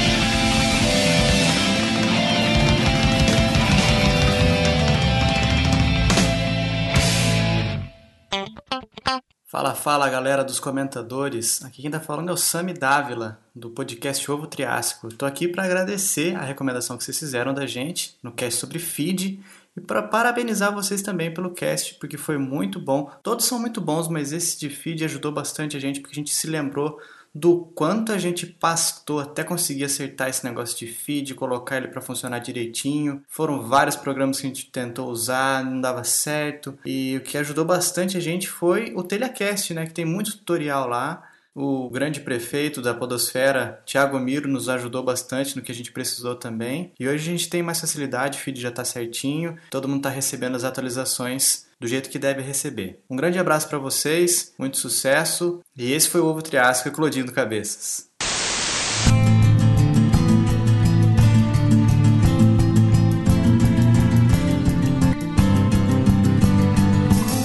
Fala, fala galera dos comentadores. Aqui quem tá falando é o Sami Dávila, do podcast Ovo Triássico. Tô aqui para agradecer a recomendação que vocês fizeram da gente no cast sobre feed e para parabenizar vocês também pelo cast, porque foi muito bom. Todos são muito bons, mas esse de feed ajudou bastante a gente, porque a gente se lembrou do quanto a gente pastou até conseguir acertar esse negócio de feed, colocar ele para funcionar direitinho. Foram vários programas que a gente tentou usar, não dava certo. E o que ajudou bastante a gente foi o Telecast, né, que tem muito tutorial lá. O grande prefeito da Podosfera, Thiago Miro, nos ajudou bastante no que a gente precisou também. E hoje a gente tem mais facilidade, o feed já está certinho, todo mundo está recebendo as atualizações do jeito que deve receber. Um grande abraço para vocês, muito sucesso. E esse foi o Ovo Triássico eclodindo cabeças.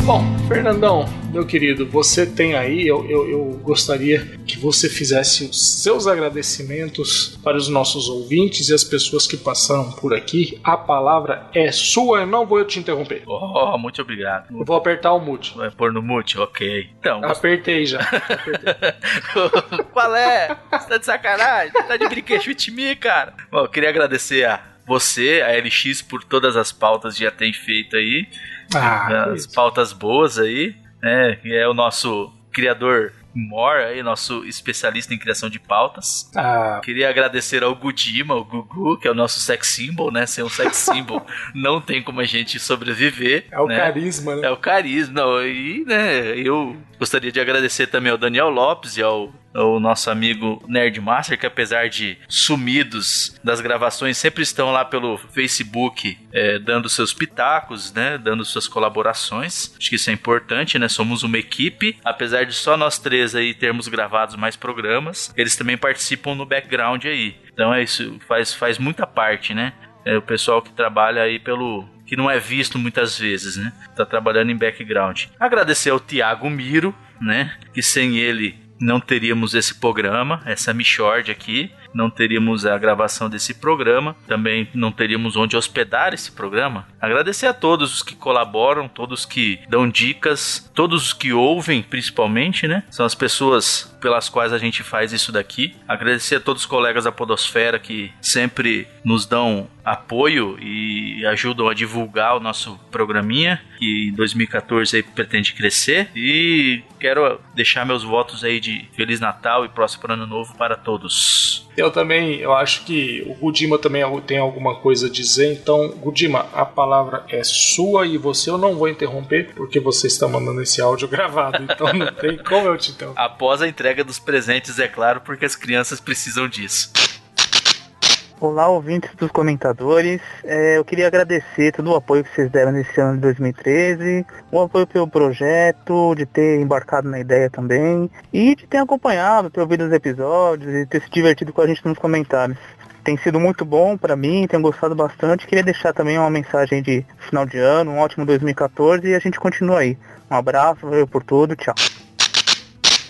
Bom, Fernandão, meu querido, você tem aí, eu, eu, eu, gostaria que você fizesse os seus agradecimentos para os nossos ouvintes e as pessoas que passaram por aqui. A palavra é sua, eu não vou te interromper. Oh, muito obrigado. Eu vou apertar o mute. Vai pôr no mute? Ok. Então. Apertei já. Apertei. Qual é? Você tá de sacanagem? Tá de brinquedo me, cara? Bom, eu queria agradecer a você, a LX, por todas as pautas que já tem feito aí. Ah, as pautas boas aí, né? Que é o nosso criador More, aí, nosso especialista em criação de pautas. Ah. Queria agradecer ao Gudima, o Gugu, que é o nosso sex symbol, né? Sem um sex symbol não tem como a gente sobreviver. É o né? carisma, né? É o carisma. E, né, eu gostaria de agradecer também ao Daniel Lopes e ao o nosso amigo Nerdmaster, que apesar de sumidos das gravações, sempre estão lá pelo Facebook é, dando seus pitacos, né? Dando suas colaborações. Acho que isso é importante, né? Somos uma equipe. Apesar de só nós três aí termos gravado mais programas, eles também participam no background aí. Então é isso, faz, faz muita parte, né? É o pessoal que trabalha aí pelo, que não é visto muitas vezes, né? Tá trabalhando em background. Agradecer ao Tiago Miro, né? Que sem ele não teríamos esse programa, essa Michord aqui, não teríamos a gravação desse programa, também não teríamos onde hospedar esse programa. Agradecer a todos os que colaboram, todos que dão dicas, todos os que ouvem, principalmente, né? São as pessoas pelas quais a gente faz isso daqui. Agradecer a todos os colegas da Podosfera que sempre nos dão apoio e ajudam a divulgar o nosso programinha, que em 2014 aí pretende crescer. E quero deixar meus votos aí de Feliz Natal e próximo ano novo para todos. Eu também, eu acho que o Gudima também tem alguma coisa a dizer, então, Gudima, a palavra é sua e você eu não vou interromper porque você está mandando esse áudio gravado, então não tem como eu te interromper. Após a entrega dos presentes, é claro, porque as crianças precisam disso. Olá, ouvintes dos comentadores. É, eu queria agradecer todo o apoio que vocês deram nesse ano de 2013, o apoio pelo projeto, de ter embarcado na ideia também, e de ter acompanhado, ter ouvido os episódios e ter se divertido com a gente nos comentários. Tem sido muito bom para mim, tenho gostado bastante. Queria deixar também uma mensagem de final de ano, um ótimo 2014 e a gente continua aí. Um abraço, valeu por tudo, tchau.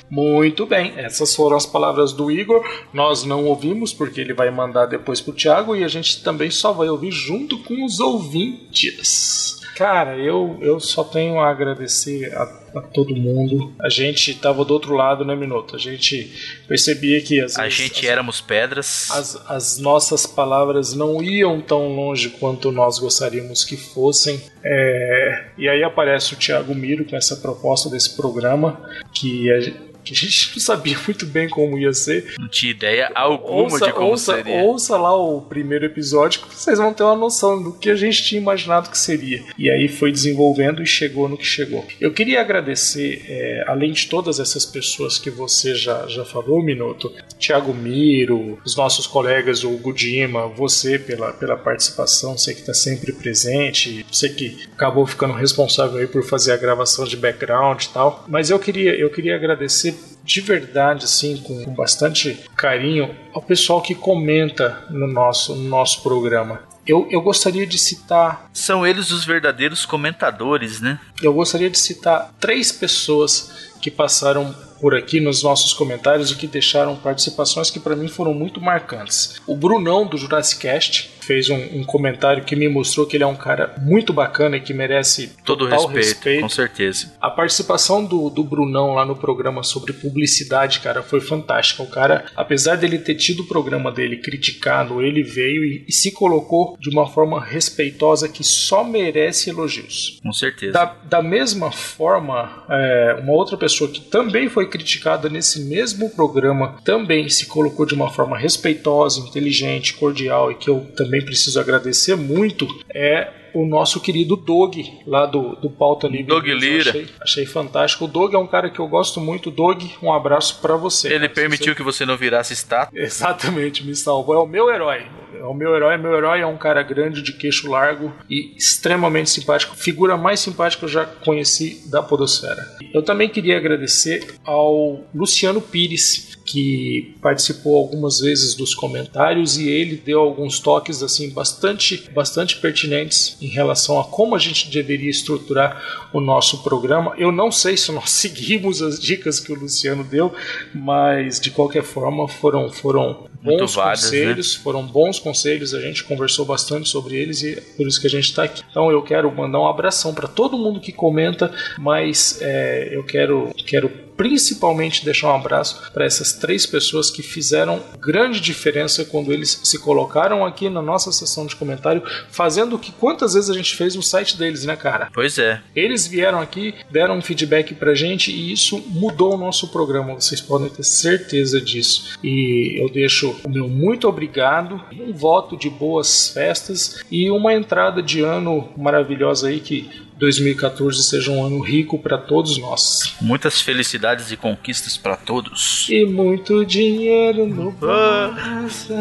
Muito bem, essas foram as palavras do Igor. Nós não ouvimos porque ele vai mandar depois pro Thiago e a gente também só vai ouvir junto com os ouvintes. Cara, eu, eu só tenho a agradecer a, a todo mundo. A gente tava do outro lado, né, Minuto? A gente percebia que às A gente as, éramos pedras. as, as nossas palavras não iam tão longe quanto nós gostaríamos que fossem. É, e aí aparece o Thiago Miro com essa proposta desse programa que a, que a gente não sabia muito bem como ia ser. Não tinha ideia alguma Ouça, de como ouça, seria. ouça lá o primeiro episódio que vocês vão ter uma noção do que a gente tinha imaginado que seria. E aí foi desenvolvendo e chegou no que chegou. Eu queria agradecer, é, além de todas essas pessoas que você já, já falou, Minuto, Thiago Miro, os nossos colegas, o Gudima, você pela, pela participação, você que está sempre presente, você que acabou ficando responsável aí por fazer a gravação de background e tal. Mas eu queria, eu queria agradecer de verdade, assim, com, com bastante carinho, ao pessoal que comenta no nosso, no nosso programa. Eu, eu gostaria de citar São eles os verdadeiros comentadores, né? eu gostaria de citar três pessoas que passaram por aqui nos nossos comentários e que deixaram participações que para mim foram muito marcantes. O Brunão do Jurassic Cast fez um, um comentário que me mostrou que ele é um cara muito bacana e que merece Todo respeito, respeito. com certeza. A participação do, do Brunão lá no programa sobre publicidade, cara, foi fantástica. O cara, apesar dele ter tido o programa dele criticado, ele veio e, e se colocou de uma forma respeitosa que só merece elogios. Com certeza. Da, da mesma forma, é, uma outra pessoa que também foi criticada nesse mesmo programa também se colocou de uma forma respeitosa, inteligente, cordial e que eu também preciso agradecer muito é o nosso querido Dog, lá do, do Pauta Livre. Doug Eu Lira. Achei, achei fantástico. O Dog é um cara que eu gosto muito. Dog, um abraço pra você. Ele cara. Permitiu que você não virasse estátua. Exatamente, me salvou. É o meu herói. É o meu herói. Meu herói é um cara grande, de queixo largo e extremamente simpático. Figura mais simpática que eu já conheci da Podosfera. Eu também queria agradecer ao Luciano Pires, que participou algumas vezes dos comentários e ele deu alguns toques assim bastante bastante pertinentes em relação a como a gente deveria estruturar o nosso programa. Eu não sei se nós seguimos as dicas que o Luciano deu, mas de qualquer forma foram foram bons né? conselhos, foram bons conselhos, a gente conversou bastante sobre eles e é por isso que a gente está aqui. Então eu quero mandar um abração para todo mundo que comenta, mas é, eu quero quero principalmente deixar um abraço para essas três pessoas que fizeram grande diferença quando eles se colocaram aqui na nossa sessão de comentário, fazendo o que quantas vezes a gente fez no site deles, né, cara? Pois é. Eles vieram aqui, deram um feedback pra gente e isso mudou o nosso programa, vocês podem ter certeza disso. E eu deixo o meu muito obrigado, um voto de boas festas e uma entrada de ano maravilhosa aí que 2014 seja um ano rico para todos nós. Muitas felicidades e conquistas para todos. E muito dinheiro no bolso.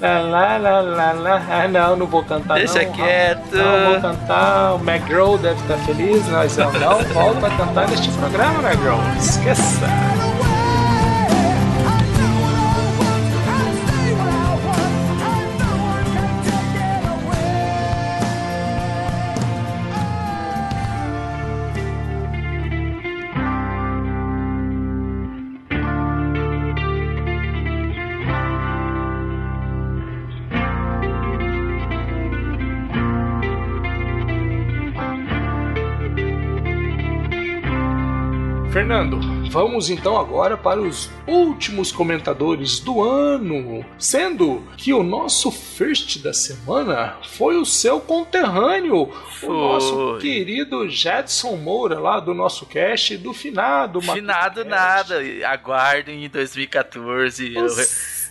Lá, lá, lá, lá, lá. Ah, não, não vou cantar. Deixa não. quieto. Não vou cantar. O McGraw deve estar feliz, mas eu não volto a cantar neste programa, McGraw. Esqueça. Fernando, vamos então agora para os últimos comentadores do ano, sendo que o nosso first da semana foi o seu conterrâneo, Foi. o nosso querido Jedson Moura, lá do nosso cast do finado. Finado nada. Aguardem em 2014. Cast.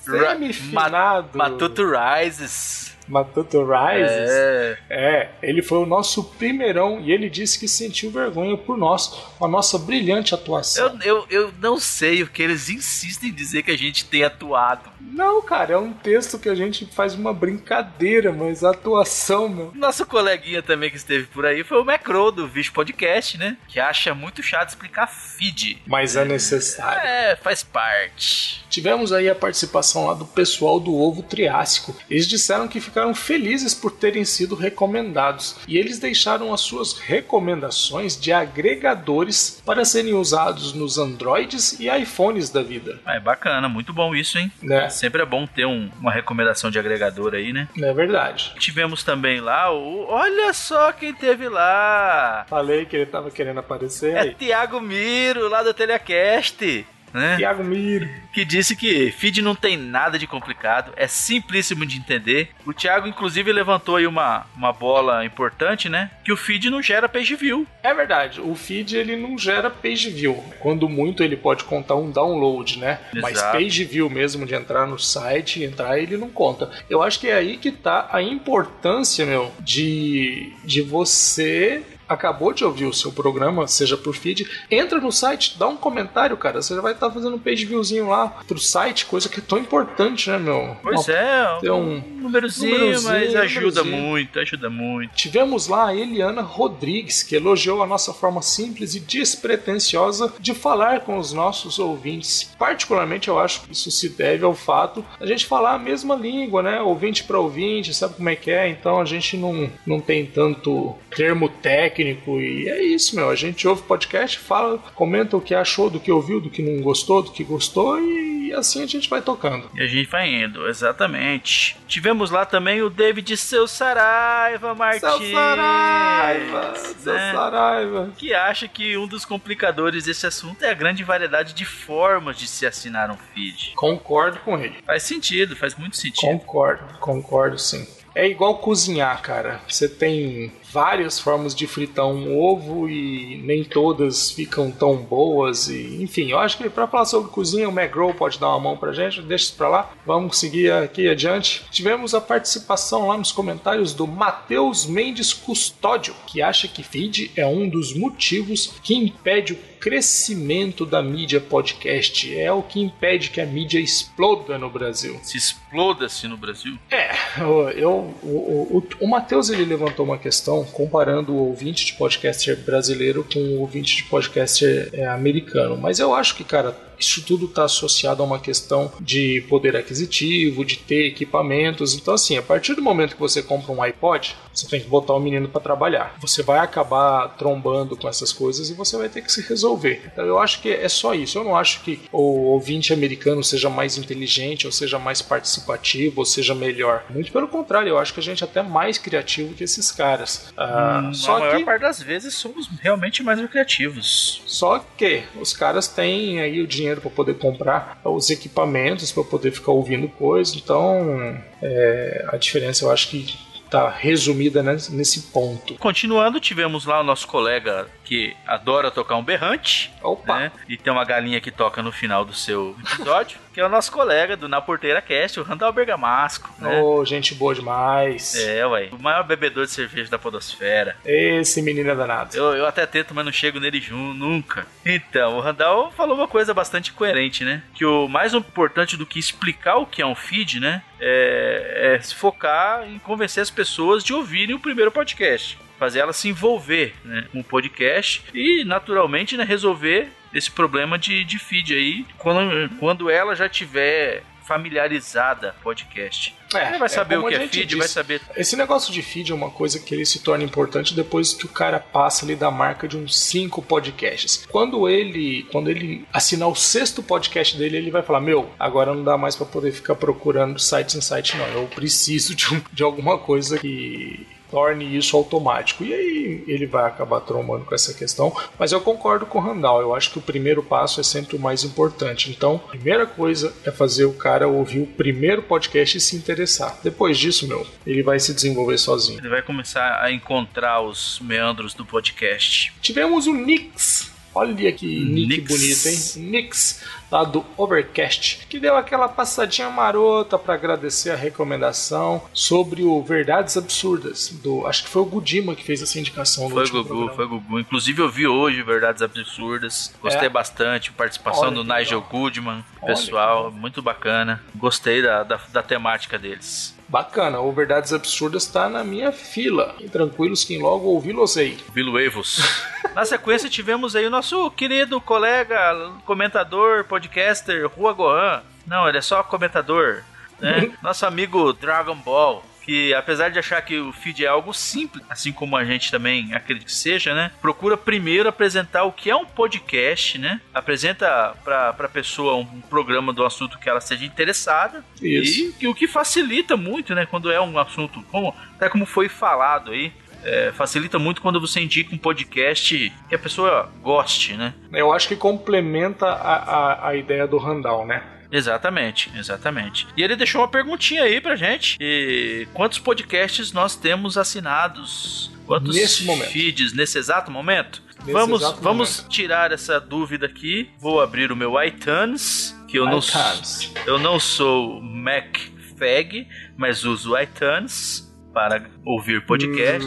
O semifinado. Matuto Rises. Matuto Rises. É. É, ele foi o nosso primeirão e ele disse que sentiu vergonha por nós, com a nossa brilhante atuação. Eu, eu, eu não sei o que eles insistem em dizer que a gente tem atuado. Não, cara, é um texto que a gente faz uma brincadeira, mas a atuação, meu. Nosso coleguinha também que esteve por aí foi o Macro do Vixe Podcast, né? Que acha muito chato explicar feed. Mas é necessário. É, faz parte. Tivemos aí a participação lá do pessoal do Ovo Triássico. Eles disseram que ficaram felizes por terem sido recomendados e eles deixaram as suas recomendações de agregadores para serem usados nos Androids e iPhones da vida. É bacana, muito bom isso, hein? Né? Sempre é bom ter um- uma recomendação de agregador aí, né? Não é verdade. Tivemos também lá o. Olha só quem teve lá! Falei que ele tava querendo aparecer É aí. Tiago Miro, lá do Telecast. Né? Tiago Miro. que disse que feed não tem nada de complicado, é simplíssimo de entender. O Thiago, inclusive, levantou aí uma, uma bola importante, né? Que o feed não gera page view. É verdade, o feed ele não gera page view. Quando muito ele pode contar um download, né? Mas Exato. page view mesmo de entrar no site, entrar, ele não conta. Eu acho que é aí que tá a importância, meu, de, de você acabou de ouvir o seu programa, seja por feed, entra no site, dá um comentário, cara. Você já vai estar fazendo um page viewzinho lá pro site, coisa que é tão importante, né, meu? Pois Uma- é, tem um, um númerozinho, númerozinho, mas ajuda númerozinho. muito, ajuda muito. Tivemos lá a Eliana Rodrigues, que elogiou a nossa forma simples e despretensiosa de falar com os nossos ouvintes. Particularmente, eu acho que isso se deve ao fato da gente falar a mesma língua, né? Ouvinte para ouvinte, sabe como é que é? Então a gente não, não tem tanto termo técnico e é isso, meu. A gente ouve podcast, fala, comenta o que achou, do que ouviu, do que não gostou, do que gostou e assim a gente vai tocando. E a gente vai indo, exatamente. Tivemos lá também o David Seu Saraiva Martins. Seu Saraiva! Seu né? Saraiva! Que acha que um dos complicadores desse assunto é a grande variedade de formas de se assinar um feed. Concordo com ele. Faz sentido, faz muito sentido. Concordo, concordo sim. É igual cozinhar, cara. Você tem várias formas de fritar um ovo e nem todas ficam tão boas. E, enfim, eu acho que para falar sobre cozinha, o McGraw pode dar uma mão pra gente. Deixa isso pra lá. Vamos seguir aqui adiante. Tivemos a participação lá nos comentários do Matheus Mendes Custódio, que acha que feed é um dos motivos que impede o crescimento da mídia podcast. É o que impede que a mídia exploda no Brasil. Se exploda-se no Brasil. É, eu, eu- o, o, o Matheus ele levantou uma questão comparando o ouvinte de podcaster brasileiro com o ouvinte de podcaster é, americano. Mas eu acho que, cara, isso tudo está associado a uma questão de poder aquisitivo, de ter equipamentos. Então, assim, a partir do momento que você compra um iPod, você tem que botar o menino para trabalhar. Você vai acabar trombando com essas coisas e você vai ter que se resolver. Então, eu acho que é só isso. Eu não acho que o ouvinte americano seja mais inteligente, ou seja mais participativo, ou seja melhor. Muito pelo contrário, eu acho que a gente é até mais criativo que esses caras. Ah, Hum, a só maior que parte das vezes somos realmente mais criativos. só que os caras têm aí o dinheiro para poder comprar os equipamentos para poder ficar ouvindo coisa. Então, é, a diferença eu acho que tá resumida nes- nesse ponto. Continuando, tivemos lá o nosso colega que adora tocar um berrante, Opa! né? E tem uma galinha que toca no final do seu episódio, que é o nosso colega do Na Porteira Cast, o Randall Bergamasco, né? Ô, gente boa demais. É, ué. O maior bebedor de cerveja da podosfera. Esse menino é danado. Eu, eu até tento, mas não chego nele junto, nunca. Então, o Randall falou uma coisa bastante coerente, né? Que o mais importante do que explicar o que é um feed, né? É, é se focar em convencer as pessoas de ouvirem o primeiro podcast. Fazer elas se envolver né, com o podcast e, naturalmente, né, resolver esse problema de, de feed aí quando, quando ela já tiver familiarizada podcast. Ela vai saber o como que é feed, vai disse. saber Esse negócio de feed é uma coisa que ele se torna importante depois que o cara passa ali da marca de uns cinco podcasts. Quando ele, quando ele assinar o sexto podcast dele, ele vai falar: Meu, agora não dá mais pra poder ficar procurando sites em site, não. Eu preciso de, um- de alguma coisa que torne isso automático. E aí ele vai acabar trombando com essa questão. Mas eu concordo com o Randall. Eu acho que o primeiro passo é sempre o mais importante. Então, a primeira coisa é fazer o cara ouvir o primeiro podcast e se interessar. Depois disso, meu, ele vai se desenvolver sozinho. Ele vai começar a encontrar os meandros do podcast. Tivemos o Nix. Olha que nick bonito, hein? Nix, lá do Overcast, que deu aquela passadinha marota para agradecer a recomendação sobre o Verdades Absurdas. Do, acho que foi o Gudima que fez essa indicação Foi Gugu, programa. foi Gugu. Inclusive eu vi hoje Verdades Absurdas. Gostei É? bastante. Participação Olha do Nigel legal. Goodman. Pessoal, muito bacana. Gostei da, da, da temática deles. Bacana, o Verdades Absurdas tá na minha fila. Fiquem tranquilos que logo ouvi-los-ei. Vilo Evos. Na sequência tivemos aí o nosso querido colega, comentador, podcaster, Rua Gohan. Não, ele é só comentador. Né? Nosso amigo Dragon Ball. Que apesar de achar que o feed é algo simples, assim como a gente também acredita que seja, né? Procura primeiro apresentar o que é um podcast, né? Apresenta pra, pra pessoa um programa do assunto que ela seja interessada. Isso. E que o que facilita muito, né? Quando é um assunto, como, até como foi falado aí, é, facilita muito quando você indica um podcast que a pessoa goste, né? Eu acho que complementa a, a, a ideia do Randall, né? Exatamente, exatamente. E ele deixou uma perguntinha aí pra gente. E quantos podcasts nós temos assinados? Quantos Nesse momento. feeds nesse exato momento? Nesse vamos exato vamos momento. tirar essa dúvida aqui. Vou abrir o meu iTunes, que eu não iTunes. eu não sou MacFag, mas uso iTunes para ouvir podcast.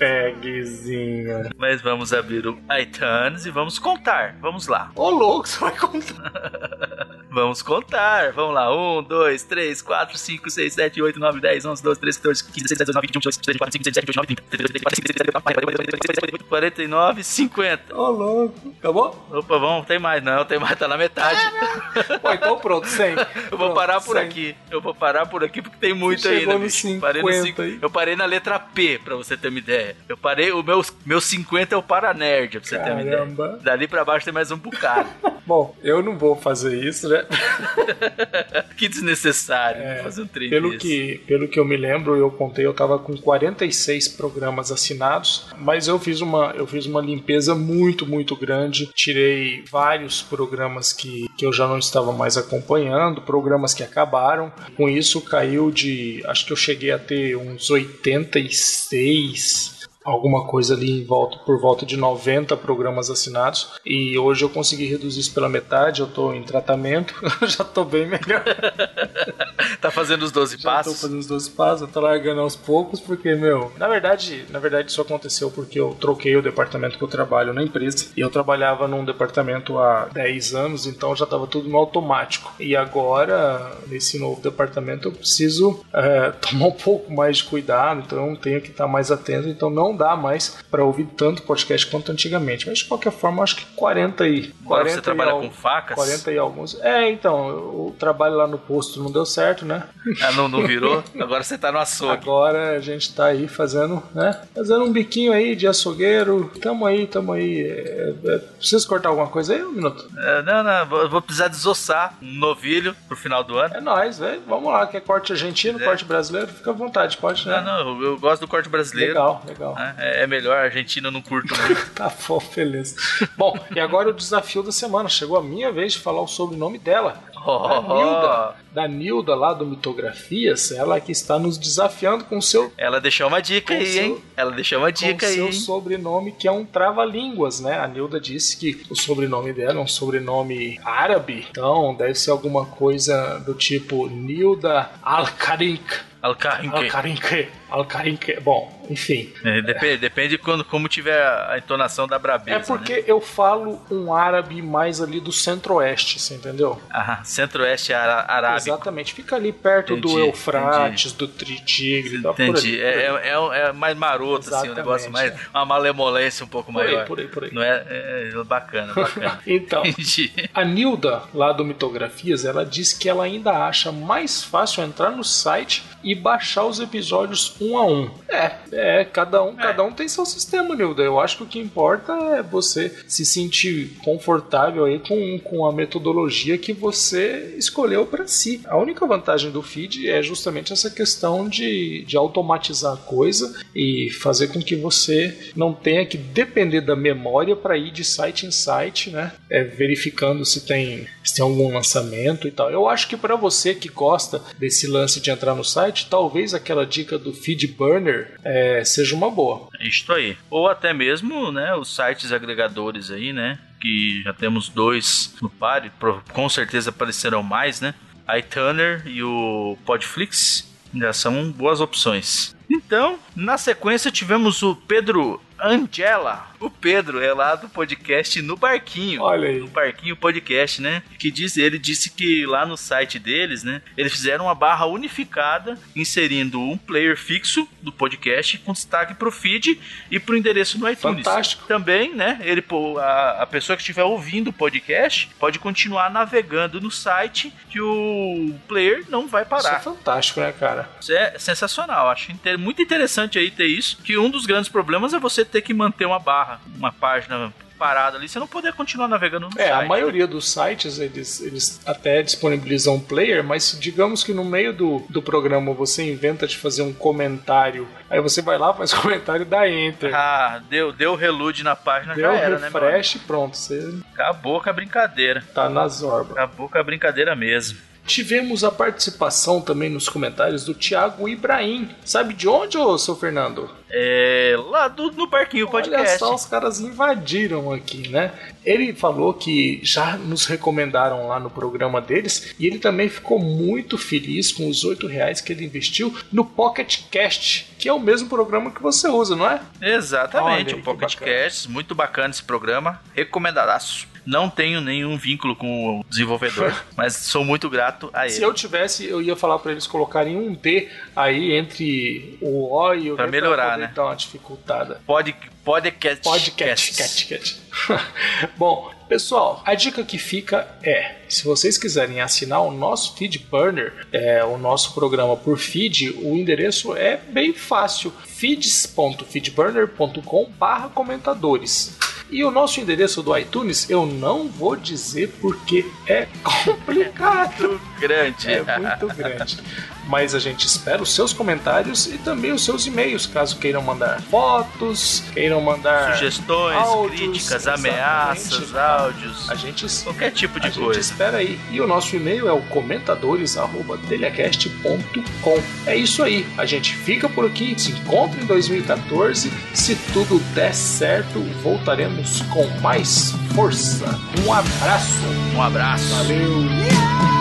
MacFagzinho. Mas vamos abrir o iTunes e vamos contar. Vamos lá. Ô louco, você vai contar. Vamos contar. Vamos lá. 1, 2, 3, 4, 5, 6, 7, 8, 9, 10, 11, 12, 13, 14, 15, 16, 17, 18, 19, 20, 21, 22, 23, 24, 25, 26, 27, 28, 29, 30, 49, 50. Ô louco. Acabou? Opa, vamos, tem mais não, tem mais, tá na metade. Pô, então pronto, 100. Eu vou parar por aqui. Eu vou parar por aqui porque tem muito Você chegou ainda. no bicho. Parei no 50 cinco- aí. Eu parei na letra P, pra você ter uma ideia. Eu parei, o meu, meu 50 é o Paranerd, pra você ter uma ideia. Caramba. Dali pra baixo tem mais um bocado. Bom, eu não vou fazer isso, né? que desnecessário É, fazer um trem Pelo desse. que, pelo que eu me lembro, eu contei, eu tava com 46 programas assinados, mas eu fiz uma, eu fiz uma limpeza muito, muito grande. Tirei vários programas que, que eu já não estava mais acompanhando, programas que acabaram. Com isso caiu de, acho que eu cheguei a ter uns 86 alguma coisa ali em volta por volta de 90 programas assinados e hoje eu consegui reduzir isso pela metade, eu tô em tratamento, já tô bem melhor. Tá fazendo os 12 Já tô passos? fazendo os 12 passos, eu tô largando aos poucos, porque, meu, na verdade, na verdade isso aconteceu porque eu troquei o departamento que eu trabalho na empresa. E eu trabalhava num departamento há 10 anos, então já tava tudo no automático. E agora, nesse novo departamento, eu preciso é, tomar um pouco mais de cuidado, então eu tenho que estar mais atento, então não dá mais para ouvir tanto podcast quanto antigamente. Mas de qualquer forma, acho que 40 e. Agora 40 você trabalha al- com facas? 40 e alguns. É, então, o trabalho lá no posto não deu certo, né? Ah, não, não virou? Agora você tá no açougue. Agora a gente tá aí fazendo, né? Fazendo um biquinho aí de açougueiro. Tamo aí, tamo aí. É, é, preciso cortar alguma coisa aí? Um minuto. É, não, não, vou, vou precisar desossar um novilho pro final do ano. É nóis, velho. Vamos lá. Quer corte argentino, É. corte brasileiro? Fica à vontade, pode, né? Não, não, eu, eu gosto do corte brasileiro. Legal, legal. Né? É, é melhor, a Argentina não curto. Tá bom, beleza. bom, e agora o desafio da semana. Chegou a minha vez de falar o sobrenome dela. Da Nilda. Da Nilda lá do Mitografias. Ela que está nos desafiando com o seu Ela deixou uma dica Com aí, seu- hein? Ela deixou uma dica com aí. seu hein? sobrenome, que é um trava-línguas, né? A Nilda disse que o sobrenome dela é um sobrenome árabe, então deve ser alguma coisa do tipo Nilda Al-Karink. Alcarrinque. Al-Karink. Al-Karink. Bom, enfim. É, depende, depende quando, como tiver a entonação da brabeza. É porque Né? eu falo um árabe mais ali do centro-oeste, você entendeu? Ah, centro-oeste ara- arábico. Exatamente. Fica ali perto do Entendi, Eufrates, do Tritigre, tá por ali, Entendi. por ali. É, é, é mais maroto, assim, um Exatamente, negócio mais. é. Uma malemolência um pouco Por aí, maior. por aí, por aí. Não é, é- é bacana, bacana. Então, Entendi. A Nilda, lá do Mitografias, ela diz que ela ainda acha mais fácil entrar no site e baixar os episódios um a um. É, é, cada um, cada um tem seu sistema, Nilda. Eu acho que o que importa é você se sentir confortável aí com, com a metodologia que você escolheu pra si. si. A única vantagem do feed é justamente essa questão de, de automatizar a coisa e fazer com que você não tenha que depender da memória para ir de site em site, né? É, verificando se tem, se tem algum lançamento e tal. Eu acho que para você que gosta desse lance de entrar no site, talvez aquela dica do feed burner é, seja uma boa. É Isto aí. Ou até mesmo, né, os sites agregadores aí, né? Que já temos dois no par, com certeza aparecerão mais, né? iTuner e o Podflix já são boas opções. Então, na sequência tivemos o Pedro Angela. O Pedro é lá do podcast No Barquinho. Olha aí. No Barquinho Podcast, né? Que diz, ele disse que lá no site deles, né? Eles fizeram uma barra unificada, inserindo um player fixo do podcast com destaque pro feed e pro endereço no iTunes. Fantástico. Também, né? Ele, a, a pessoa que estiver ouvindo o podcast pode continuar navegando no site que o player não vai Isso é parar. fantástico, né, cara? Isso é sensacional. Acho muito interessante aí ter isso. Que um dos grandes problemas é você ter que manter uma barra, uma página parada ali, você não poder continuar navegando no É, site. a maioria dos sites eles, eles até disponibilizam um player, mas digamos que no meio do, do programa você inventa de fazer um comentário, aí você vai lá, faz comentário e dá enter. Ah, deu, deu reload na página, Deu já era, né, meu? refresh, pronto, você Acabou com a brincadeira. tá na zorba. Acabou com a brincadeira mesmo. Tivemos a participação também nos comentários do Thiago Ibrahim. Sabe de onde, ô seu Fernando? É, lá do, no Barquinho Olha Podcast. só, os caras invadiram aqui, né? Ele falou que já nos recomendaram lá no programa deles e ele também ficou muito feliz com os 8 reais que ele investiu no Pocket Cast, que é o mesmo programa que você usa, não é? Exatamente, Olha o Pocket. Casts, muito bacana esse programa, recomendadaço. Não tenho nenhum vínculo com o desenvolvedor, mas sou muito grato a Se ele. eu tivesse, eu ia falar pra eles colocarem um D aí entre o O e o Pra melhorar, poder né? dar uma dificultada. Pod, podcast. Podcast, cat, cat. Bom, pessoal, a dica que fica é: se vocês quiserem assinar o nosso feed burner, é, o nosso programa por feed, o endereço é bem fácil: feeds.feedburner.com/comentadores. E o nosso endereço do iTunes eu não vou dizer porque é complicado. Muito grande. É muito grande. Mas a gente espera os seus comentários e também os seus e-mails, caso queiram mandar fotos, queiram mandar Sugestões, áudios, críticas, ameaças, áudios, A gente, qualquer tipo de a gente coisa. espera aí. E o nosso e-mail é o comentadores@telhacast.com. É isso aí. A gente fica por aqui, se encontra em 2014. Se tudo der certo, voltaremos com mais força. Um abraço. Um abraço. Valeu.